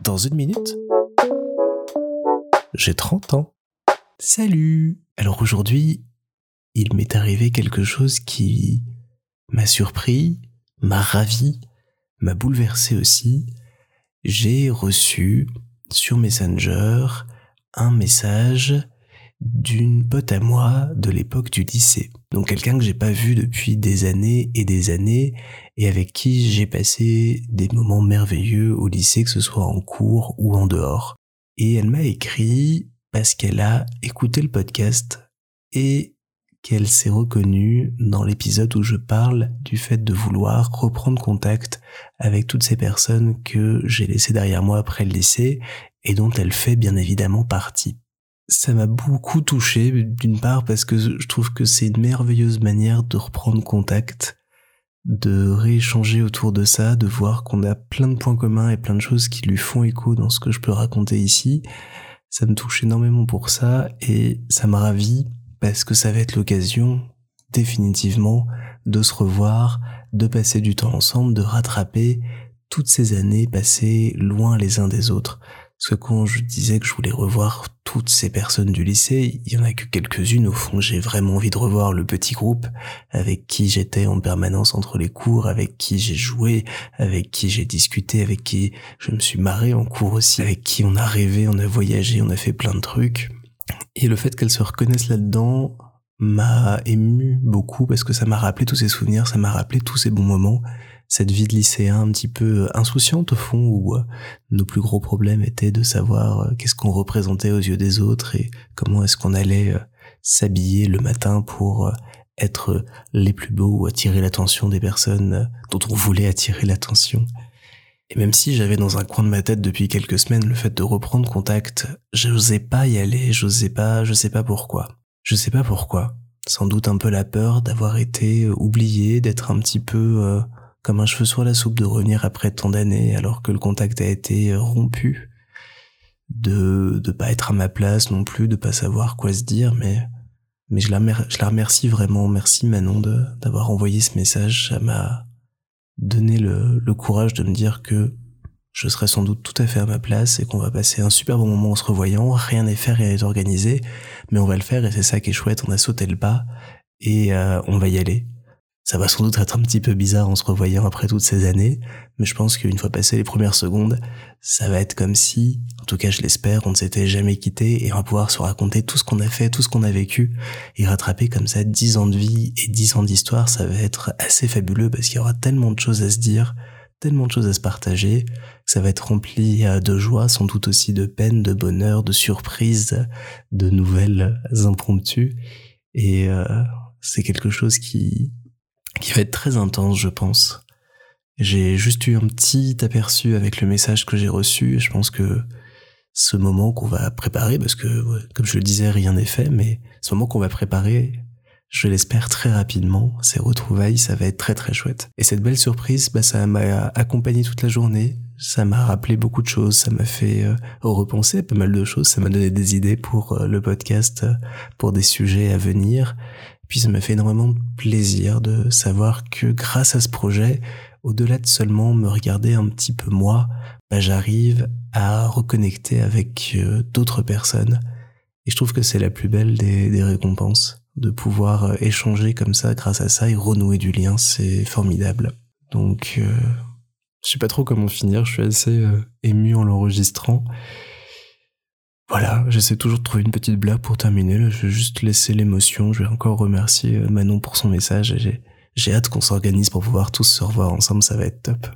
Dans une minute, j'ai 30 ans. Salut Alors aujourd'hui, il m'est arrivé quelque chose qui m'a surpris, m'a ravi, m'a bouleversé aussi. J'ai reçu sur Messenger un message d'une pote à moi de l'époque du lycée. Donc quelqu'un que j'ai pas vu depuis des années et des années et avec qui j'ai passé des moments merveilleux au lycée, que ce soit en cours ou en dehors. Et elle m'a écrit parce qu'elle a écouté le podcast et qu'elle s'est reconnue dans l'épisode où je parle du fait de vouloir reprendre contact avec toutes ces personnes que j'ai laissées derrière moi après le lycée et dont elle fait bien évidemment partie ça m'a beaucoup touché, d'une part parce que je trouve que c'est une merveilleuse manière de reprendre contact, de rééchanger autour de ça, de voir qu'on a plein de points communs et plein de choses qui lui font écho dans ce que je peux raconter ici. Ça me touche énormément pour ça et ça me ravit parce que ça va être l'occasion définitivement de se revoir, de passer du temps ensemble, de rattraper toutes ces années passées loin les uns des autres. Parce que quand je disais que je voulais revoir toutes ces personnes du lycée, il y en a que quelques-unes au fond. J'ai vraiment envie de revoir le petit groupe avec qui j'étais en permanence entre les cours, avec qui j'ai joué, avec qui j'ai discuté, avec qui je me suis marré en cours aussi, avec qui on a rêvé, on a voyagé, on a fait plein de trucs. Et le fait qu'elles se reconnaissent là-dedans m'a ému beaucoup parce que ça m'a rappelé tous ces souvenirs, ça m'a rappelé tous ces bons moments cette vie de lycéen un petit peu insouciante au fond où euh, nos plus gros problèmes étaient de savoir euh, qu'est-ce qu'on représentait aux yeux des autres et comment est-ce qu'on allait euh, s'habiller le matin pour être les plus beaux ou attirer l'attention des personnes dont on voulait attirer l'attention. Et même si j'avais dans un coin de ma tête depuis quelques semaines le fait de reprendre contact, j'osais pas y aller, j'osais pas, je sais pas pourquoi. Je sais pas pourquoi. Sans doute un peu la peur d'avoir été oublié, d'être un petit peu comme un cheveu sur la soupe de revenir après tant d'années alors que le contact a été rompu, de de pas être à ma place non plus, de pas savoir quoi se dire, mais mais je la, je la remercie vraiment, merci Manon d'avoir envoyé ce message, ça m'a donné le, le courage de me dire que je serai sans doute tout à fait à ma place et qu'on va passer un super bon moment en se revoyant, rien n'est fait, rien n'est organisé, mais on va le faire et c'est ça qui est chouette, on a sauté le pas et euh, on va y aller. Ça va sans doute être un petit peu bizarre en se revoyant après toutes ces années, mais je pense qu'une fois passé les premières secondes, ça va être comme si, en tout cas je l'espère, on ne s'était jamais quitté et on va pouvoir se raconter tout ce qu'on a fait, tout ce qu'on a vécu. Et rattraper comme ça dix ans de vie et dix ans d'histoire, ça va être assez fabuleux parce qu'il y aura tellement de choses à se dire, tellement de choses à se partager, ça va être rempli euh, de joie, sans doute aussi de peine, de bonheur, de surprises, de nouvelles impromptues. Et euh, c'est quelque chose qui qui va être très intense, je pense. J'ai juste eu un petit aperçu avec le message que j'ai reçu je pense que ce moment qu'on va préparer, parce que, comme je le disais, rien n'est fait, mais ce moment qu'on va préparer, je l'espère très rapidement, ces retrouvailles, ça va être très très chouette. Et cette belle surprise, bah, ça m'a accompagné toute la journée, ça m'a rappelé beaucoup de choses, ça m'a fait euh, repenser pas mal de choses, ça m'a donné des idées pour euh, le podcast, pour des sujets à venir, puis ça m'a fait énormément de plaisir de savoir que grâce à ce projet, au-delà de seulement me regarder un petit peu moi, bah, j'arrive à reconnecter avec euh, d'autres personnes. Et je trouve que c'est la plus belle des, récompenses, de pouvoir euh, échanger comme ça grâce à ça et renouer du lien, c'est formidable. Donc, euh, je sais pas trop comment finir, je suis assez ému en l'enregistrant. Voilà, j'essaie toujours de trouver une petite blague pour terminer. je vais juste laisser l'émotion. Je vais encore remercier euh, Manon pour son message. J'ai hâte qu'on s'organise pour pouvoir tous se revoir ensemble. Ça va être top.